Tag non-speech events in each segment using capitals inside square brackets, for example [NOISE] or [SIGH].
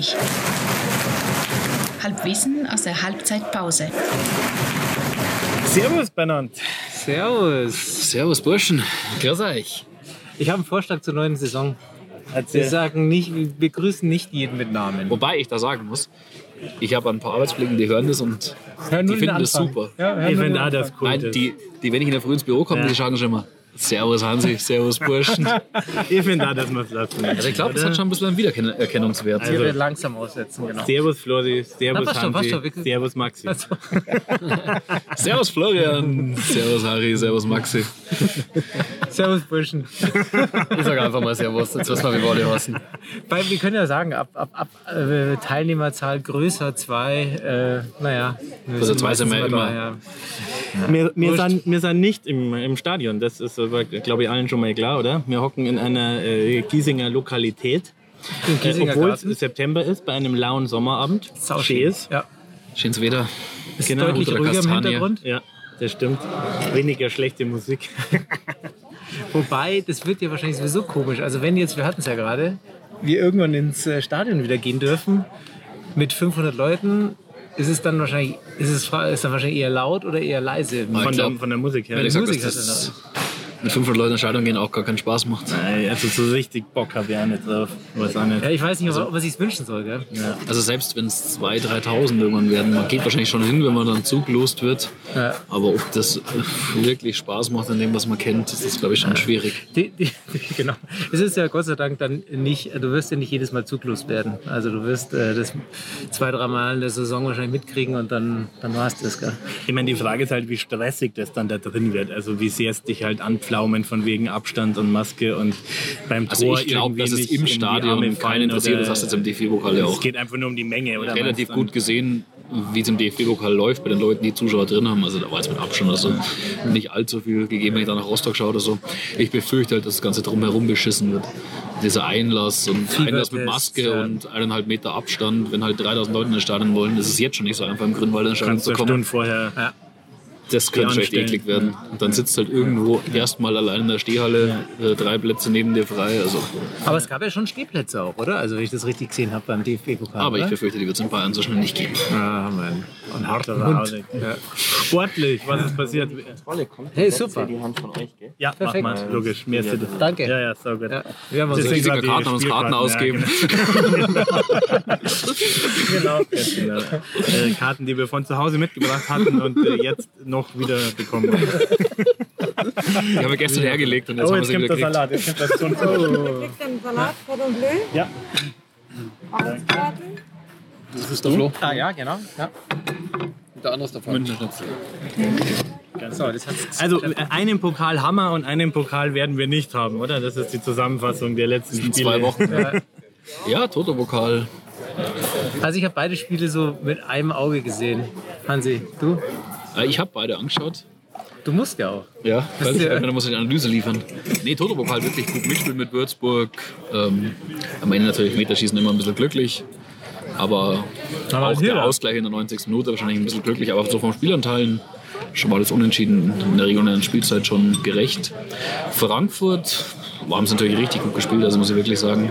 9.30 Halbwissen aus der Halbzeitpause. Servus, Bernhard. Servus. Servus, Burschen. Grüß euch. Ich habe einen Vorschlag zur neuen Saison. Wir sagen nicht, wir begrüßen nicht jeden mit Namen. Wobei ich da sagen muss, ich habe ein paar Arbeitskollegen, die hören das und die den finden das super. Ja, Ich finde auch, das cool Nein, ist. die, die, wenn ich in der Früh ins Büro komme, Ja. die sagen schon immer, Servus Hansi, Servus Burschen. [LAUGHS] Ich finde auch, dass man es lassen. Also ich glaube, das hat schon ein bisschen einen Wiedererkennungswert. Also- werdet langsam aussetzen, genau. Servus, Flori. Servus, Na, schon, Hansi. schon, wirklich. Servus, Maxi. [LAUGHS] Servus Florian, Servus Harry, Servus Maxi. Servus, Burschen. Ich sage einfach mal Servus, jetzt wissen wir, wie wir alle heißen. Weil wir können ja sagen, ab, ab, ab äh, Teilnehmerzahl größer zwei, äh, naja. wir Also zwei sind wir immer da, ja. Wir, wir, Wurscht. sind, wir sind nicht im, im Stadion, das ist aber, glaube ich, allen schon mal klar, oder? Wir hocken in einer äh, Giesinger Lokalität, Im äh, Giesinger obwohl es Garten. September ist, bei einem lauen Sommerabend. Sauschön. Schön ist. Ja. Schönes Wetter. Ist Genau, deutlich ruhiger im. Hintergrund. Ja, das stimmt. Weniger schlechte Musik. [LAUGHS] Wobei, das wird ja wahrscheinlich sowieso komisch. Also wenn jetzt, wir hatten es ja gerade, wir irgendwann ins äh, Stadion wieder gehen dürfen mit 500 Leuten, ist es dann wahrscheinlich, ist es ist dann wahrscheinlich eher laut oder eher leise? Ich Von, glaub, der, von der Musik her. Wenn ich Musik dass hat das mit 500 Leuten in Scheidung gehen auch gar keinen Spaß macht. Nein, also so richtig Bock habe ich auch nicht drauf. Was auch nicht. Ja, ich weiß nicht, ob, ob man sich wünschen soll, gell? Also selbst wenn es 2.000, 3.000 irgendwann werden, man geht wahrscheinlich schon hin, wenn man dann zuglost wird. Ja. Aber ob das wirklich Spaß macht an dem, was man kennt, das ist, glaube ich, schon schwierig. Die, die, die, [LAUGHS] genau. Es ist ja Gott sei Dank dann nicht, du wirst ja nicht jedes Mal zuglost werden. Also du wirst äh, das zwei, drei Mal in der Saison wahrscheinlich mitkriegen und dann, dann war es das, gell? Ich meine, die Frage ist halt, wie stressig das dann da drin wird. Also wie sehr es dich halt anpflaumen von wegen Abstand und Maske und beim Also Tor ich glaube, dass es im Stadion keinen interessiert. Das hast du jetzt im DFB-Pokal ja Es auch geht einfach nur um die Menge. Oder relativ gut gesehen, wie es im DFB-Pokal läuft bei den Leuten, die Zuschauer drin haben. Also da war jetzt mit Abstand oder so nicht allzu viel gegeben, wenn ich da nach Rostock schaue oder so. Ich befürchte halt, dass das Ganze drumherum beschissen wird. Dieser Einlass und Einlass mit Maske ja. und eineinhalb Meter Abstand, wenn halt 3000 Leute in das Stadion wollen, ist es jetzt schon nicht so einfach im Grünwald in das Stadion zu kommen. Stunde vorher. Das könnte anstellen. eklig werden. Und dann sitzt halt irgendwo erstmal allein in der Stehhalle, äh, drei Plätze neben dir frei. Also, Aber es gab ja schon Stehplätze auch, oder? Also wenn ich das richtig gesehen habe beim DFB-Pokal. aber ich oder? befürchte, die wird es in Bayern so schnell nicht geben. Ah, Mann. Und harter Hund. Ja. Sportlich, was ist passiert? Hey, super. Ja, Perfekt. mach mal, logisch. Mehr ja. Danke. Ja, ja, so gut. Ja, wir haben uns Deswegen Karten an uns Karten ausgeben. Genau, ganz [LAUGHS] genau. Äh, Karten, die wir von zu Hause mitgebracht hatten und äh, jetzt noch wieder bekommen. Die haben wir gestern hergelegt und jetzt Oh, haben wir jetzt sie kommt wieder der gekriegt. Salat. Jetzt kommt das [LAUGHS] Kunst. kriegt einen Salat, Cordon Bleu, Ja, Augsbraten. Das ist der Flo. Ah, ja, genau. Ja. Der andere ist der Münchner Schnitzel. So, also einen Pokal haben wir und einen Pokal werden wir nicht haben, oder? Das ist die Zusammenfassung der letzten Spiele. zwei Wochen. Ja. Ja, Toto-Pokal. Also ich habe beide Spiele so mit einem Auge gesehen. Hansi, du? Äh, Ich habe beide angeschaut. Du musst ja auch. Ja, weil ja- dann muss ich eine Analyse liefern. Nee, Toto-Pokal wirklich gut mitspielen mit Würzburg. Ähm, am Ende natürlich Meterschießen immer ein bisschen glücklich. Aber, Aber auch hier- der Ausgleich in der 90. Minute wahrscheinlich ein bisschen glücklich. Aber so vom Spielanteilen schon mal das Unentschieden in der regulären Spielzeit schon gerecht. Frankfurt haben sie natürlich richtig gut gespielt, also muss ich wirklich sagen.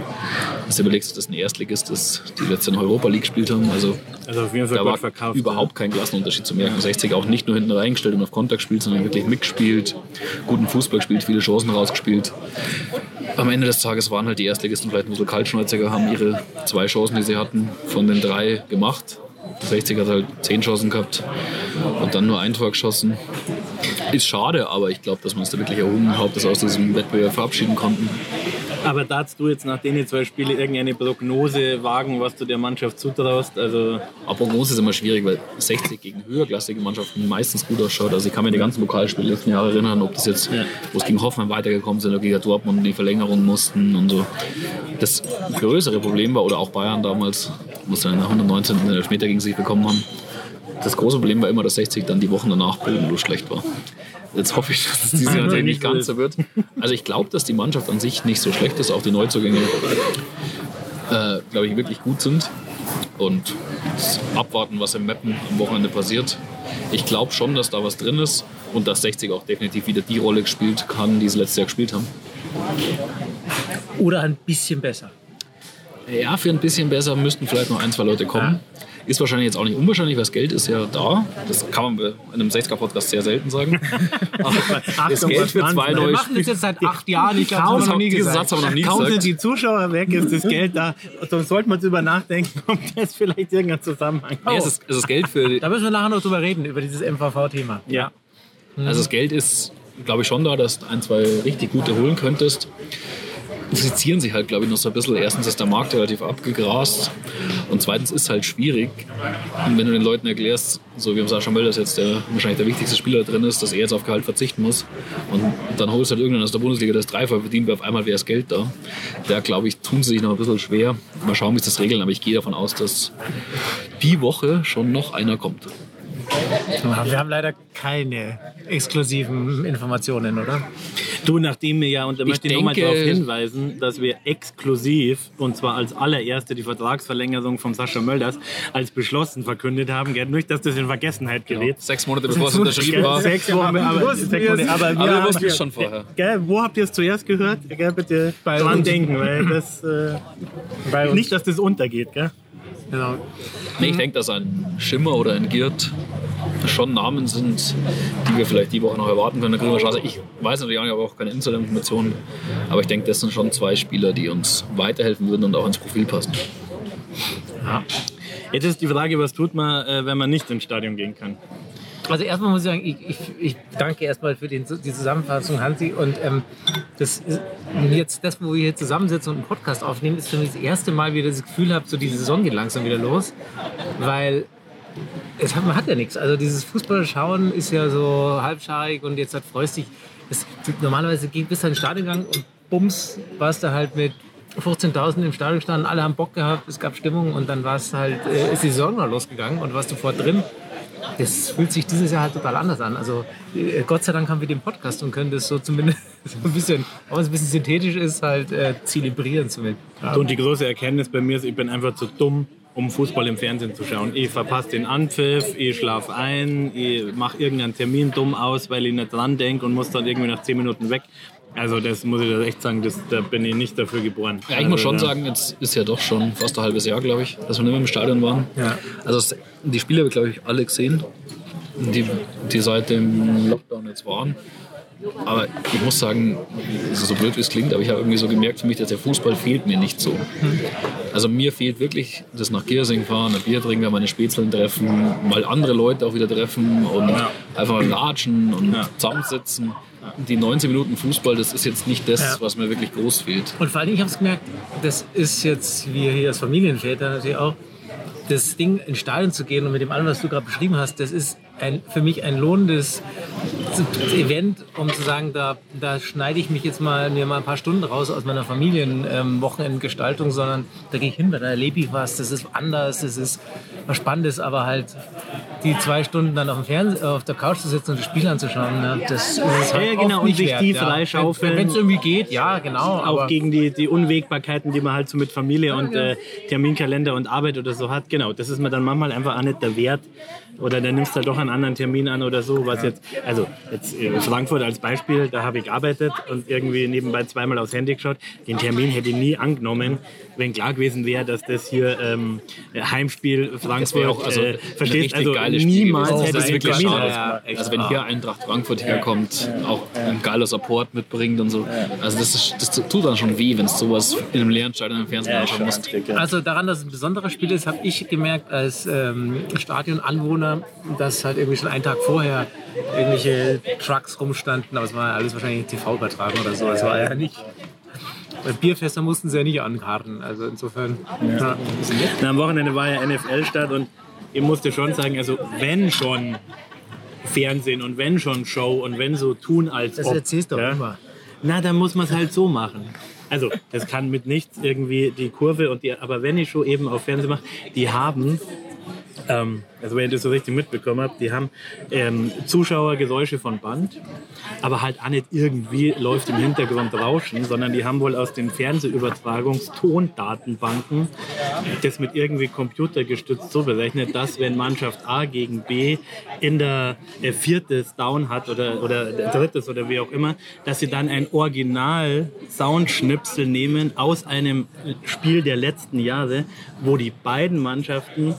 Wenn du überlegst, dass ein Erstligist ist, die letzte in Europa League gespielt haben. Also Also auf jeden Fall da war verkauft. überhaupt kein Klassenunterschied zu merken. 60 auch nicht nur hinten reingestellt und auf Konter gespielt, sondern wirklich mitgespielt, guten Fußball gespielt, viele Chancen rausgespielt. Am Ende des Tages waren halt die Erstligisten vielleicht ein bisschen kaltschnäuziger, haben ihre zwei Chancen, die sie hatten, von den drei gemacht. 60 hat halt zehn Chancen gehabt und dann nur ein Tor geschossen. Ist schade, aber ich glaube, dass wir uns da wirklich erhoben haben, dass wir aus diesem Wettbewerb verabschieden konnten. Aber darfst du jetzt nach den zwei Spielen irgendeine Prognose wagen, was du der Mannschaft zutraust? Also Aber Prognose ist immer schwierig, weil 60 gegen höherklassige Mannschaften meistens gut ausschaut. Also ich kann mir die ganzen Pokalspiele letzten Jahre erinnern, ob das jetzt, wo es gegen Hoffenheim weitergekommen sind oder gegen Dortmund in die Verlängerung mussten und so. Das größere Problem war, oder auch Bayern damals, wo sie dann in der 119. den Elfmeter gegen sich bekommen haben, das große Problem war immer, dass 60 dann die Wochen danach bodenlos schlecht war. Jetzt hoffe ich, dass es dieses [LAUGHS] Jahr natürlich nicht ganz so wird. Also ich glaube, dass die Mannschaft an sich nicht so schlecht ist, auch die Neuzugänge, äh, glaube ich, wirklich gut sind. Und abwarten, was im Mappen am Wochenende passiert. Ich glaube schon, dass da was drin ist und dass 60 auch definitiv wieder die Rolle gespielt kann, die sie letztes Jahr gespielt haben. Oder ein bisschen besser. Ja, für ein bisschen besser müssten vielleicht noch ein, zwei Leute kommen. Ist wahrscheinlich jetzt auch nicht unwahrscheinlich, weil das Geld ist ja da. Das kann man bei einem 60er-Podcast sehr selten sagen. [LAUGHS] Aber das Geld für zwei Wir Wir neue machen das jetzt seit acht Jahren. Ich glaube, das haben noch nie gesagt. Haben noch nie Kaum sind die Zuschauer weg, ist das Geld da. Sonst sollte man drüber nachdenken, [LAUGHS] ob das vielleicht irgendein Zusammenhang Nee, es, ist, es ist Geld für, Da müssen wir nachher noch drüber reden, über dieses MVV-Thema. Ja. Also das Geld ist, glaube ich, schon da, dass du ein, zwei richtig gute holen könntest. Sie zieren sich halt, glaube ich, noch so ein bisschen. Erstens ist der Markt relativ abgegrast und zweitens ist halt schwierig. Und wenn du den Leuten erklärst, so wie Sascha Mölders jetzt der wahrscheinlich der wichtigste Spieler drin ist, dass er jetzt auf Gehalt verzichten muss und dann holst du halt irgendeinen aus der Bundesliga, das Dreifach verdient, weil auf einmal wäre das Geld da. Da, glaube ich, tun sie sich noch ein bisschen schwer. Mal schauen, wie sie das regeln, aber ich gehe davon aus, dass die Woche schon noch einer kommt. Wir haben leider keine exklusiven Informationen, oder? Du, nachdem wir ja, und da möchte ich nochmal darauf hinweisen, dass wir exklusiv, und zwar als allererste die Vertragsverlängerung von Sascha Mölders als beschlossen verkündet haben. Gell? Nicht, dass das in Vergessenheit gerät. Sechs Monate bevor es [LAUGHS] unterschrieben war. Sechs Wochen, aber, wussten sechs wir Monate, aber, Aber wir wir haben- wussten es schon vorher. Gell, wo habt ihr es zuerst gehört? Gell, bitte Bei dran uns. denken, weil [LAUGHS] das äh, Bei uns. nicht, dass das untergeht. Gell? Genau. Nee, ich denke, dass ein Schimmer oder ein Giert schon Namen sind, die wir vielleicht die Woche noch erwarten können. Da kriegen wir Chance. Ich weiß natürlich auch nicht, aber auch keine Insider-Informationen. Aber ich denke, das sind schon zwei Spieler, die uns weiterhelfen würden und auch ins Profil passen. Jetzt ist die Frage, was tut man, äh, wenn man nicht ins Stadion gehen kann? Also erstmal muss ich sagen, ich, ich, ich danke erstmal für den, die Zusammenfassung, Hansi. Und ähm, das ist jetzt das, wo wir hier zusammensitzen und einen Podcast aufnehmen, ist für mich das erste Mal wieder das Gefühl habe, so die Saison geht langsam wieder los. Weil es hat, man hat ja nichts. Also dieses Fußballschauen ist ja so halbscharig und jetzt hat freust dich. Es, normalerweise ging bis ins Stadion gegangen und bums, warst du halt mit 15.000 im Stadion gestanden, alle haben Bock gehabt, es gab Stimmung und dann war es halt, äh, ist die Saison noch losgegangen und warst sofort drin. Das fühlt sich dieses Jahr halt total anders an. Also äh, Gott sei Dank haben wir den Podcast und können das so zumindest [LAUGHS] so ein bisschen, auch wenn es ein bisschen synthetisch ist, halt äh, zelebrieren zumindest. Und die große Erkenntnis bei mir ist, ich bin einfach zu dumm, um Fußball im Fernsehen zu schauen. Ich verpasse den Anpfiff, ich schlafe ein, ich mache irgendeinen Termin dumm aus, weil ich nicht dran denke und muss dann irgendwie nach 10 Minuten weg. Also das muss ich da echt sagen, das, da bin ich nicht dafür geboren. Ja, ich muss also, schon sagen, jetzt ist ja doch schon fast ein halbes Jahr, glaube ich, dass wir nicht mehr im Stadion waren. Ja. Also die Spiele habe ich, glaube ich, alle gesehen, die, die seit dem Lockdown jetzt waren. Aber ich muss sagen, so blöd wie es klingt, aber ich habe irgendwie so gemerkt für mich, dass der Fußball fehlt mir nicht so. Also mir fehlt wirklich das nach Giersing fahren, ein Bier trinken, meine Spätzeln treffen, mal andere Leute auch wieder treffen und einfach mal latschen und zusammensitzen. Die 19 Minuten Fußball, das ist jetzt nicht das, Ja. was mir wirklich groß fehlt. Und vor allem, ich habe es gemerkt, das ist jetzt, wie hier als Familienväter natürlich auch, das Ding ins Stadion zu gehen und mit dem allem, was du gerade beschrieben hast, das ist ein, für mich ein lohnendes Event, um zu sagen, da, da schneide ich mich jetzt mal, mir mal ein paar Stunden raus aus meiner Familienwochenendgestaltung, sondern da gehe ich hin, da erlebe ich was, das ist anders, das ist was Spannendes, aber halt die zwei Stunden dann auf, dem Fernseh, auf der Couch zu sitzen und das Spiel anzuschauen, ne, das ist halt Ja, genau, oft und nicht sich wert, die ja. freischaufeln. Wenn es irgendwie geht, ja, genau. auch aber gegen die, die Unwägbarkeiten, die man halt so mit Familie und äh, Terminkalender und Arbeit oder so hat. Genau, das ist mir dann manchmal einfach auch nicht der Wert. Oder dann nimmst du halt doch einen anderen Termin an oder so, was jetzt, also jetzt äh, Frankfurt als Beispiel, da habe ich gearbeitet und irgendwie nebenbei zweimal aufs Handy geschaut. Den Termin hätte ich nie angenommen, wenn klar gewesen wäre, dass das hier ähm, Heimspiel Frankfurt, wäre auch also äh, verstehst also niemals hätte Das ich wirklich Termin schade. ausgemacht. Also wenn hier Eintracht Frankfurt herkommt, auch ein geiler Support mitbringt und so. Also das, ist, das tut dann schon weh, wenn du sowas in einem leeren Stadion im Fernsehen anschauen musst. Also daran, dass es ein besonderes Spiel ist, habe ich gemerkt als ähm, Stadionanwohner, dass halt irgendwie schon einen Tag vorher irgendwelche Trucks rumstanden, aber es war alles wahrscheinlich TV übertragen oder so. Es war ja nicht. Weil Bierfester mussten sie ja nicht ankarten. Also insofern. Ja. Na, am Wochenende war ja NFL statt und ich musste schon sagen, also wenn schon Fernsehen und wenn schon Show und wenn so tun als Das ob, erzählst du doch immer. Na, dann muss man es halt so machen. Also, das kann mit nichts irgendwie die Kurve und die, aber wenn ich schon eben auf Fernsehen mache, die haben ähm, also wenn ihr das so richtig mitbekommen habt, die haben ähm, Zuschauergeräusche von Band, aber halt auch nicht irgendwie läuft im Hintergrund Rauschen, sondern die haben wohl aus den Fernsehübertragungstondatenbanken das mit irgendwie computergestützt so berechnet, dass wenn Mannschaft A gegen B in der äh, viertes Down hat oder, oder drittes oder wie auch immer, dass sie dann ein Original Soundschnipsel nehmen aus einem Spiel der letzten Jahre, wo die beiden Mannschaften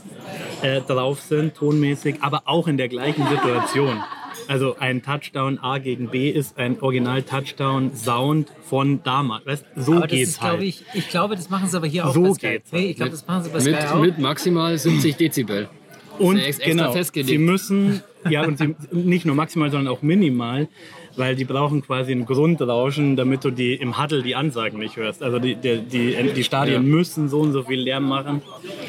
äh, drauf sind, tonmäßig, aber auch in der gleichen Situation. Also ein Touchdown A gegen B ist ein Original-Touchdown-Sound von damals. Weißt, so Aber das geht's ist, halt. ich, ich glaube, das machen sie aber hier auch So bei Sky. geht's. Nee, ich glaube, das machen sie bei Sky Mit, auch. mit maximal 70 Dezibel. Und genau, festgelegt. sie müssen, ja, und sie, nicht nur maximal, sondern auch minimal, weil die brauchen quasi ein Grundrauschen, damit du die im Huddle die Ansagen nicht hörst. Also die, die, die, die Stadien müssen so und so viel Lärm machen.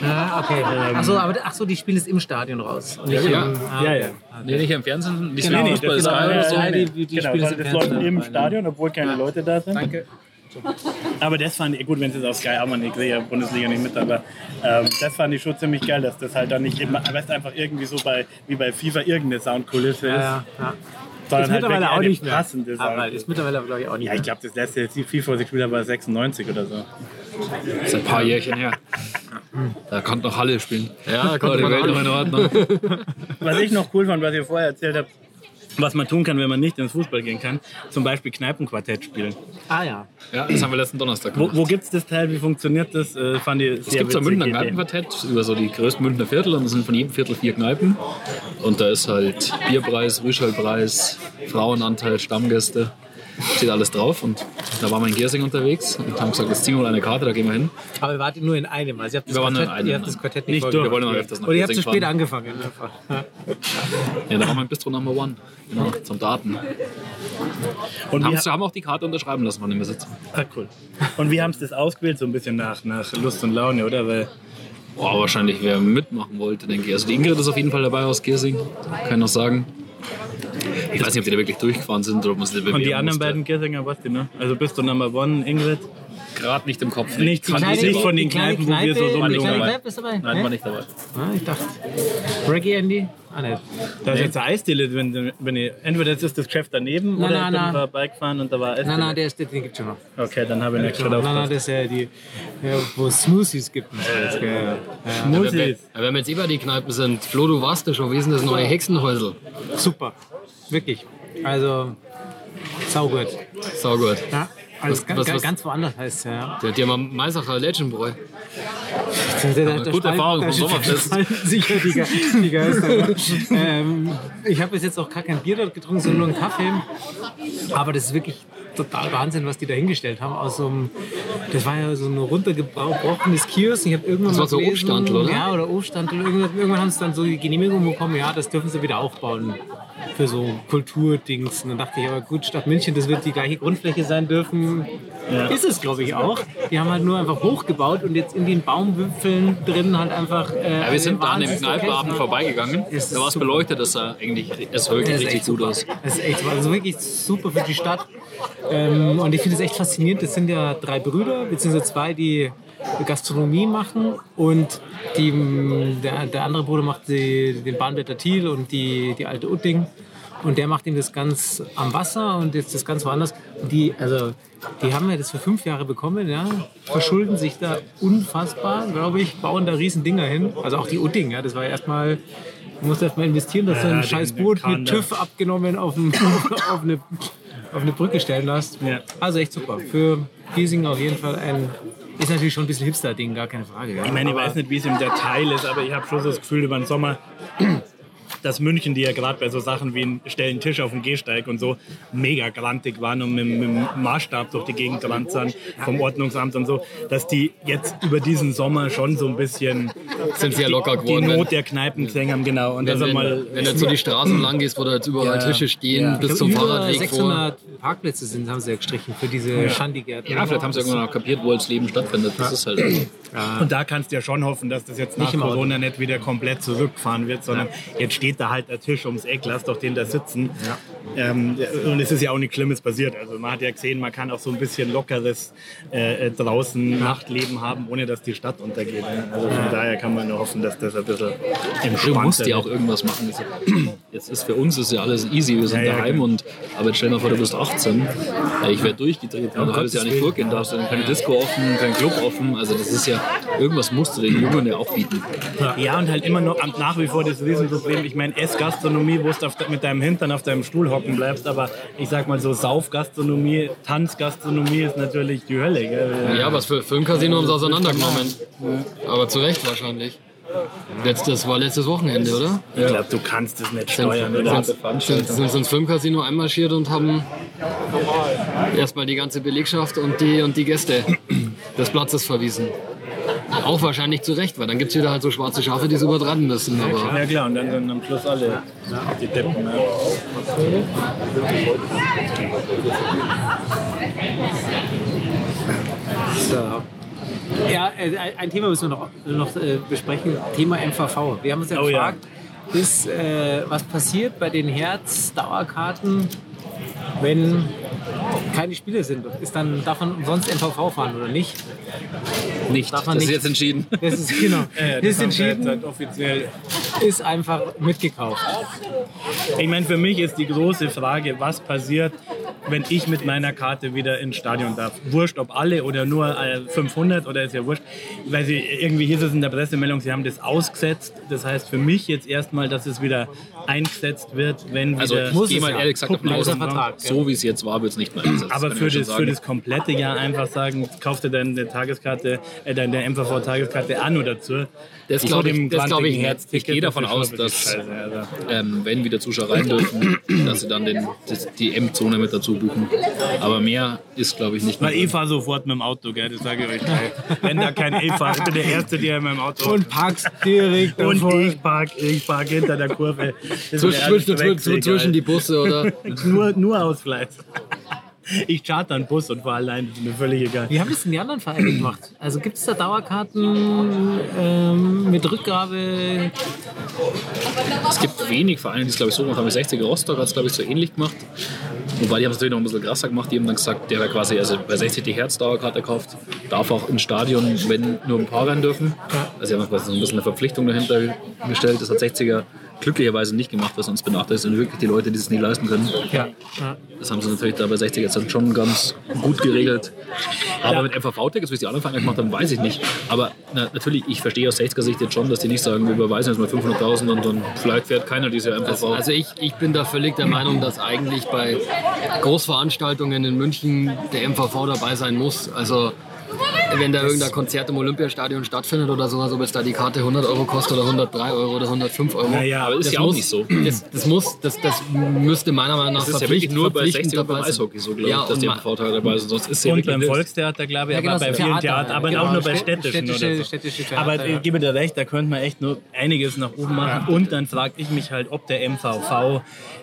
Ah, okay. Achso, aber ach so, die spielen es im Stadion raus. Und nicht Ja. im, ah, Ja, ja. Nee, nicht im Fernsehen, nicht Genau, so nee, Fußball das- genau, ja, die- die- genau, spielen weil es im das läuft im Stadion, obwohl keine Leute da sind. Danke. Aber das fand ich, gut, wenn es jetzt auf Sky auch mal nicht sehe, Bundesliga nicht mit, aber ähm, das fand ich schon ziemlich geil, dass das halt dann nicht immer, weißt du, einfach irgendwie so bei, wie bei FIFA irgendeine Soundkulisse ist, Ja, ja, ja. Sondern Ist halt mittlerweile wirklich auch nicht mehr. passende Aber Sound. ist mittlerweile, glaube ich, auch nicht Ja, ich glaube, das letzte jetzt die FIFA, was ich gespielt habe, war 96 oder so. Das ist ein paar Jährchen her. Da konnte noch Halle spielen. Ja, [LAUGHS] da konnte die Welt noch in Ordnung. Was ich noch cool fand, was ihr vorher erzählt habt, was man tun kann, wenn man nicht ins Fußball gehen kann, zum Beispiel Kneipenquartett spielen. Ah ja. Ja, das haben wir letzten Donnerstag Wo, gemacht. wo gibt es das Teil? Wie funktioniert das? Äh, fand ich Es sehr gibt so ein Münchner Idee. Kneipenquartett über so die größten Münchner Viertel und es sind von jedem Viertel vier Kneipen. Und da ist halt Bierpreis, Rüschelpreis, Frauenanteil, Stammgäste. Steht alles drauf und da waren wir in Giersing unterwegs und haben gesagt, jetzt ziehen wir mal eine Karte, da gehen wir hin. Aber ihr wart nur in einem. Also ihr habt das, Wir waren nur in Quartett, einem, ihr habt das Quartett nicht, Nicht vorgestellt. Wir wollen aber öfters nach Oder ihr habt zu spät fahren. angefangen. Ja. Ja, da waren wir im Bistro Number One, genau, zum Daten. Und Haben, wie, sie haben auch die Karte unterschreiben lassen von dem Besitzer. ah, cool. Und wie haben sie das ausgewählt? So ein bisschen nach, nach Lust und Laune, oder? Weil Boah, wahrscheinlich wer mitmachen wollte, denke ich. Also die Ingrid ist auf jeden Fall dabei aus Giersing, kann ich noch sagen. Ich weiß nicht, ob die da wirklich durchgefahren sind oder ob man sie da Und die anderen musste. beiden Giersinger, was die, ne? Also bist du Number One, Ingrid? Gerade nicht im Kopf. Nicht, nicht, ich nicht von den die kleine Kneipen, wo wir so die War nicht kleine. Kneipe ist dabei? Nein, war nicht dabei. Ah, ich dachte. Reggae Andy? Ah, nicht. Da ist jetzt eine Eisdiele, wenn, wenn ihr, entweder ist das Geschäft daneben Nein, oder nein, ich bin nein. vorbeigefahren und da war Eisdiele. Nein, nein, der ist, den gibt es schon noch. Okay, dann habe ich nicht Nein, schon nein, aufgepasst. das ist ja die, ja, wo es Smoothies gibt. gell. Ja, ja. Muss Wenn wir, ich. jetzt über die Kneipen sind, Flo, du warst ja schon, wie ist denn das neue Hexenhäusel? Super. Wirklich. Also, saugut. Sau gut. Ja. Also Was- ganz, was- was- ganz woanders heißt es ja. Der hat ja mal Meisacher Legendbräu. Gute Erfahrung vom Sommerfest. spalten sich ja die, Ge- die Geister. ähm, ich habe bis jetzt auch gar kein Bier dort getrunken, sondern nur einen Kaffee. Aber das ist wirklich total Wahnsinn, was die da hingestellt haben. Aus so einem, das war ja so ein runtergebrochenes Kiosk. Ich habe irgendwann Das war so gelesen, Obststandl, oder? Ja, oder Obststandl. Irgendwann, irgendwann haben sie dann so die Genehmigung bekommen, ja, das dürfen sie wieder aufbauen für so Kulturdings. Und dann dachte ich, aber gut, Stadt München, das wird die gleiche Grundfläche sein dürfen. Ist es, glaube ich, auch. Die haben halt nur einfach hochgebaut und jetzt in den Baumwipfeln drin halt einfach. Äh, Ja, wir sind da an dem Kneipenabend vorbeigegangen. Da war es beleuchtet, das sah eigentlich es wirklich richtig gut aus. Das ist echt. Also wirklich super für die Stadt. Ähm, und ich finde es echt faszinierend. Das sind ja drei Brüder, beziehungsweise zwei, die Gastronomie machen. Und die, der, der andere Bruder macht die, den Bahnblätter Thiel und die, die alte Utting. Und der macht ihm das ganz am Wasser und jetzt das ganz woanders. Die, also, die haben ja das für fünf Jahre bekommen, ja, verschulden sich da unfassbar, glaube ich, bauen da riesen Dinger hin. Also auch die Utting, ja, das war ja erstmal, du musst erst mal investieren, dass du ein scheiß Boot mit. TÜV abgenommen auf, dem, [LAUGHS] auf, eine, auf eine Brücke stellen lässt. Ja. Also echt super. Für Giesing auf jeden Fall ein, ist natürlich schon ein bisschen Hipster-Ding, gar keine Frage. Ja. Ich meine, ich weiß nicht, wie es im Detail ist, aber ich habe schon so das Gefühl über den Sommer, dass München, die ja gerade bei so Sachen wie ein stellen Tisch auf dem Gehsteig und so mega grantig waren und mit, mit dem Maßstab durch die Gegend gerannt sind, vom Ordnungsamt und so, dass die jetzt über diesen Sommer schon so ein bisschen Sind sehr locker die geworden. Not der Kneipen gesehen haben, genau. Und Wenn, wenn, mal wenn, du so die Straßen lang gehst, wo da jetzt überall Ja. Tische stehen, Ja. bis zum über Fahrradweg vor. 600 Parkplätze sind, haben sie ja gestrichen für diese Schandigärten. Ja, vielleicht haben sie irgendwann auch kapiert, wo das Leben stattfindet. Das ist halt. Und da kannst du ja schon hoffen, dass das jetzt nach. Corona nicht wieder komplett zurückfahren wird, sondern jetzt steht da halt der Tisch ums Eck, lass doch den da sitzen. Ähm, und es ist ja auch nichts Schlimmes passiert. Also man hat ja gesehen, man kann auch so ein bisschen lockeres äh, äh, draußen Nachtleben haben, ohne dass die Stadt untergeht. Also von daher kann man nur hoffen, dass das ein bisschen Du entspannter musst ja auch irgendwas machen. Ja- Jetzt ist für uns ist ja alles easy, wir sind Ja, ja, daheim und aber jetzt stell dir vor, du bist 18. Ja, Ich wäre durchgedreht, wenn du halbes Jahr nicht durchgehen darfst, dann keine Disco offen, kein Club offen. Also das ist ja, irgendwas musst du den Jungen ja auch bieten. Ja, und halt immer noch nach wie vor das Riesenproblem. Ich meine, Essgastronomie, wo du mit deinem Hintern auf deinem Stuhl hocken bleibst, aber ich sag mal so Saufgastronomie, Tanzgastronomie ist natürlich die Hölle. Gell? Ja, was für Filmcasino haben sie auseinandergenommen. Aber zu Recht wahrscheinlich. Letztes war letztes Wochenende, oder? Ich glaube, du kannst es nicht Sind, steuern. Oder? sind, sind, sind sie ins Filmcasino einmarschiert und haben erstmal die ganze Belegschaft und die, und die Gäste des Platzes verwiesen. Auch wahrscheinlich zu Recht, weil dann gibt es wieder halt so schwarze Schafe, die es übertreiben müssen. Aber Ja klar, und dann, dann am Schluss alle die Deppen. Ja. So. Ja, äh, ein Thema müssen wir noch, noch äh, besprechen. Thema MVV. Wir haben uns ja Oh ja. gefragt, ist, äh, was passiert bei den Herz-Dauerkarten, wenn keine Spiele sind? Ist dann, darf man umsonst MVV fahren oder nicht? Nicht. Darf man das ist nicht. jetzt entschieden. Das ist genau. [LAUGHS] Ja, das ist entschieden, halt offiziell. ist einfach mitgekauft. Ich meine, für mich ist die große Frage, was passiert, wenn ich mit meiner Karte wieder ins Stadion darf. Wurscht, ob alle oder nur äh, 500 oder ist ja wurscht. Weil sie, irgendwie hieß es in der Pressemeldung, sie haben das ausgesetzt. Das heißt für mich jetzt erstmal, dass es wieder eingesetzt wird, wenn Also wieder... Muss ja. ehrlich gesagt davon aus, Außer Vertrag, so wie es jetzt war, wird es nicht mehr eingesetzt. Aber für das, für das komplette Jahr einfach sagen, kauf dir deine Tageskarte, äh, deine MVV-Tageskarte an oder dazu. Das Vor glaub ich- das glaub ich 20. nicht. Herzticket, Ich gehe davon aus, dass- scheiße, also. ähm, wenn wieder Zuschauer rein dürfen, dass sie dann den, das, die M-Zone mit dazu buchen. Aber mehr ist, glaube ich, nicht mehr. Weil ich fahre sofort mit dem Auto, gell, das sage ich euch gleich. Wenn da kein E fahrt, ich bin der Erste, der in meinem Auto Und packst direkt Und davor. ich park, ich park hinter der Kurve. Das zwischen, zwischen, scheißegal. zwischen die Busse oder. nur, nur aus Fleiß. Ich charter einen Bus und fahre allein, das ist mir völlig egal. Wie haben das denn die anderen Vereine gemacht? Also gibt es da Dauerkarten ähm, mit Rückgabe? Es gibt wenig Vereine, die es, glaube ich, so gemacht haben. 60 Rostock hat es, glaube ich, so ähnlich gemacht. Wobei die haben es natürlich noch ein bisschen krasser gemacht. Die haben dann gesagt, der, wer quasi also bei 60 die Herzdauerkarte kauft, darf auch ins Stadion, wenn nur ein paar rein dürfen. Also sie haben quasi so ein bisschen eine Verpflichtung dahinter gestellt. Das hat 60er glücklicherweise nicht gemacht, was uns benachteiligt sind wirklich die Leute, die es nicht leisten können. Ja. ja. Das haben sie natürlich da bei 60 jetzt schon ganz gut geregelt. Aber mit MVV-Tickets, wie es die anderen Vereine gemacht haben, weiß ich nicht. Aber na, natürlich, ich verstehe aus 60er Sicht jetzt schon, dass die nicht sagen, wir überweisen jetzt mal 500.000 und dann vielleicht fährt keiner diese MVV. Also, also ich, ich bin da völlig der Meinung, dass eigentlich bei Großveranstaltungen in München der MVV dabei sein muss. Also wenn da irgendein Konzert im Olympiastadion stattfindet oder sowas, ob jetzt da die Karte 100 Euro kostet oder 103 Euro oder 105 Euro. Naja, aber ist das ja auch muss, nicht so. Das, das muss, das, das müsste meiner Meinung nach Das ist ja wirklich nur bei verpflichtend 60 und beim. Eishockey so, glaube Ja, ich, dass die MVV dabei sind. Sonst ist es ja Und beim. Volkstheater, glaube ich, Ja, genau, aber bei vielen Theater, Theatern, ja, aber genau, auch nur bei Städt- städtischen städtische- oder so. städtische Theater, aber ja. ich gebe dir recht, da könnte man echt nur einiges nach oben machen. Und dann frage ich mich halt, ob der MVV,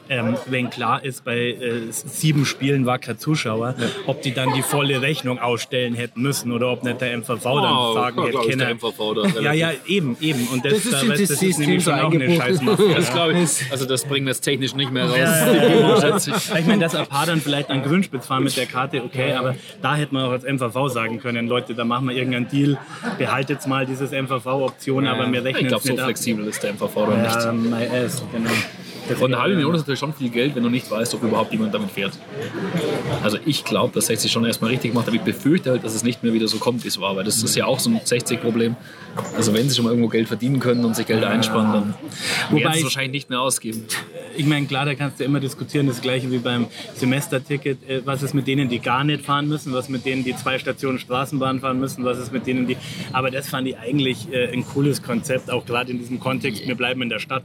ähm, wenn klar ist, bei äh, sieben Spielen war kein Zuschauer, ob die dann die volle Rechnung ausstellen hätten müssen oder ob nicht der MVV dann Oh, sagen ja, hätte können. MVV da Ja, ja, eben, eben. Und das, Das ist da, weißt, das ist nämlich so schon auch eine. Scheißmaske. Das glaube ich. Also das bringen wir jetzt technisch nicht mehr raus. Ja, die ja, ja. [LAUGHS] schätze ich. Meine, dass ein paar dann vielleicht an Grünspitz fahren mit der Karte, okay, aber da hätte man auch als MVV sagen können, Leute, da machen wir irgendeinen Deal, behaltet mal dieses MVV-Option, aber wir rechnen Ich glaube, so nicht ab. flexibel ist der MVV dann nicht. Ja, my ass, genau. Von einer halben Million ist natürlich schon viel Geld, wenn du nicht weißt, ob überhaupt jemand damit fährt. Also ich glaube, dass 60 schon erstmal richtig macht, aber ich befürchte halt, dass es nicht mehr wieder so kommt, wie es war, weil das ist ja auch so ein 60-Problem. Also wenn sie schon mal irgendwo Geld verdienen können und sich Geld einsparen, dann Wobei werden sie es ich- wahrscheinlich nicht mehr ausgeben. Ich meine, klar, da kannst du immer diskutieren, das gleiche wie beim Semesterticket. Äh, Was ist mit denen, die gar nicht fahren müssen? Was mit denen, die zwei Stationen Straßenbahn fahren müssen? Was ist mit denen, die. Aber das fand ich eigentlich äh, ein cooles Konzept, auch gerade in diesem Kontext. Wir bleiben in der Stadt.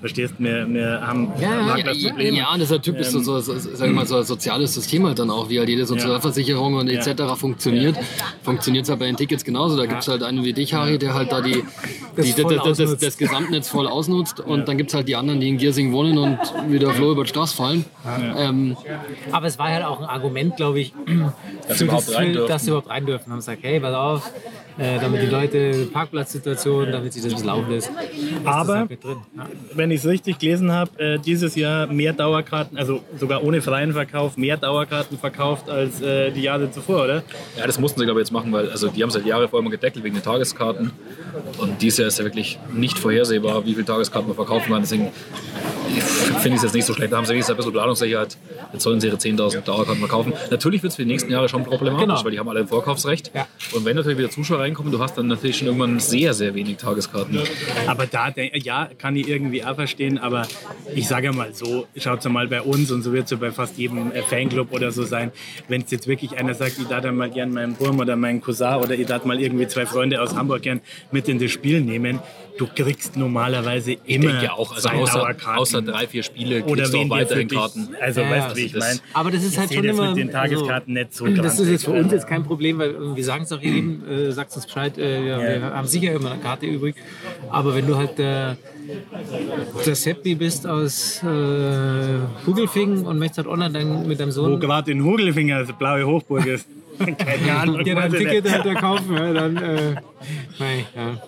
Verstehst du? Wir, wir haben Ja, ja, Parkplatzprobleme. ja, und das ist ja typisch so, so, so, sag ich mal, so ein soziales System halt dann auch, wie halt jede Sozialversicherung und etc. funktioniert. Funktioniert es halt bei den Tickets genauso. Da gibt es halt einen wie dich, Harry, der halt da die, die, voll das, das, das, das Gesamtnetz voll ausnutzt und dann gibt es halt die anderen, die in Giersing wohnen und wie der Floh über die Straße fallen. Ähm, Aber es war halt auch ein Argument, glaube ich, [CLEARS THROAT] Dass für überhaupt das- rein dürfen. dass sie überhaupt rein dürfen. Haben gesagt, hey, pass auf, äh, damit die Leute, Parkplatzsituation, damit sich das ein bisschen auflöst. Aber halt. Ja. wenn ich es richtig gelesen habe, äh, dieses Jahr mehr Dauerkarten, also sogar ohne freien Verkauf, mehr Dauerkarten verkauft als äh, die Jahre zuvor, oder? Ja, das mussten sie, glaube ich, jetzt machen, weil also die haben seit Jahren vorher mal gedeckelt wegen den Tageskarten. Und dieses Jahr ist ja wirklich nicht vorhersehbar, wie viele Tageskarten man verkaufen kann. Deswegen finde ich es jetzt nicht so schlecht. Da haben sie wenigstens ein bisschen Planungssicherheit. Jetzt sollen sie ihre 10.000 Dauerkarten verkaufen. Natürlich wird es für die nächsten Jahre schon problematisch, Genau. weil die haben alle ein Vorkaufsrecht. Ja. Und wenn natürlich wieder Zuschauer reinkommen, du hast dann natürlich schon irgendwann sehr, sehr wenig Tageskarten. Aber da, ja, kann ich irgendwie auch verstehen, aber ich sage mal so, schaut mal bei uns und so wird es ja bei fast jedem äh, Fanclub oder so sein, wenn es jetzt wirklich einer sagt, ich darf dann mal gern meinen Burm oder meinen Cousin oder ich darf mal irgendwie zwei Freunde aus Hamburg gern mit in das Spiel nehmen, du kriegst normalerweise Ich immer denke auch, also zwei außer, Dauerkarten. außer drei, vier Spiele oder kriegst du auch weiterhin dich, Karten. also Ja, weißt ja, du, wie ich meine? Aber das ist Ich halt schon das immer. mit den Tageskarten nicht so [CLEARS THROAT] Das ist jetzt für uns Also, jetzt kein Problem, weil wir sagen es auch jedem, äh, sagt uns Bescheid, äh, wir, wir haben sicher immer eine Karte übrig. Aber wenn du halt der, der Seppi bist aus äh, Hugelfingen und möchtest halt online dann mit deinem Wo Sohn gerade in Hugelfinger das blaue Hochburg ist. Keine Ahnung. ja, ich Ticket nicht. halt da kaufen, ja, dann äh, nein, ja.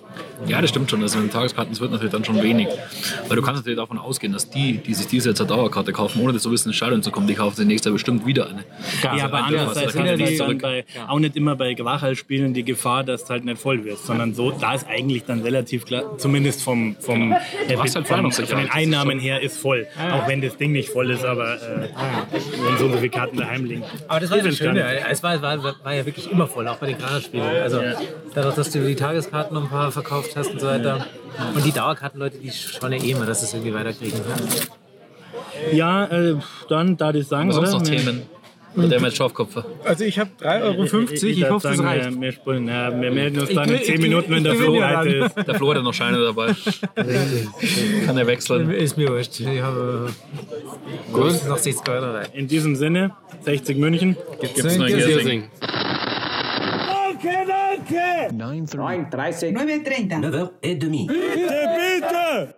Ja, das stimmt schon. Also mit den Tageskarten, das wird natürlich dann schon wenig. Weil du kannst natürlich davon ausgehen, dass die, die sich diese jetzt eine Dauerkarte kaufen, ohne das so wissen, ins Stadion zu kommen, die kaufen sich nächstes Jahr bestimmt wieder eine. Ja, aber Also, andererseits da ist dann bei, auch nicht immer bei Grachal-Spielen die Gefahr, dass es halt nicht voll wird, sondern so, da ist eigentlich dann relativ klar, zumindest vom, vom, äh, hast halt von, von den Einnahmen her ist voll. Auch wenn das Ding nicht voll ist, aber äh, so viele Karten daheim liegen. Aber das war das Schöne. Es war, war, war ja wirklich immer voll, auch bei den Granerspielen. Also dadurch, dass du die Tageskarten noch ein paar verkauft hast und so weiter. Und die Dauerkartenleute, die schauen ja eh immer, dass sie es irgendwie weiterkriegen. Ja, äh, dann da ich sagen, Was sonst oder? noch Wir- Themen? Mit dem Schafkopfer. Also ich habe 3,50 Euro, ich, würd hoffe, das sagen, reicht. Wir, wir, spielen, ja, wir melden uns Ich dann in will- 10 ich Minuten, wenn der ich Flo dann. ist. Der Flo hat ja noch Scheine dabei. Kann er wechseln. Ist mir wurscht. Ich habe Gut. noch 60 Euro rein. In diesem Sinne, 60 München. Gibt's noch ein Giersing. Danke, danke 9.30. 9.30. 9h30. 9h30. Bitte, bitte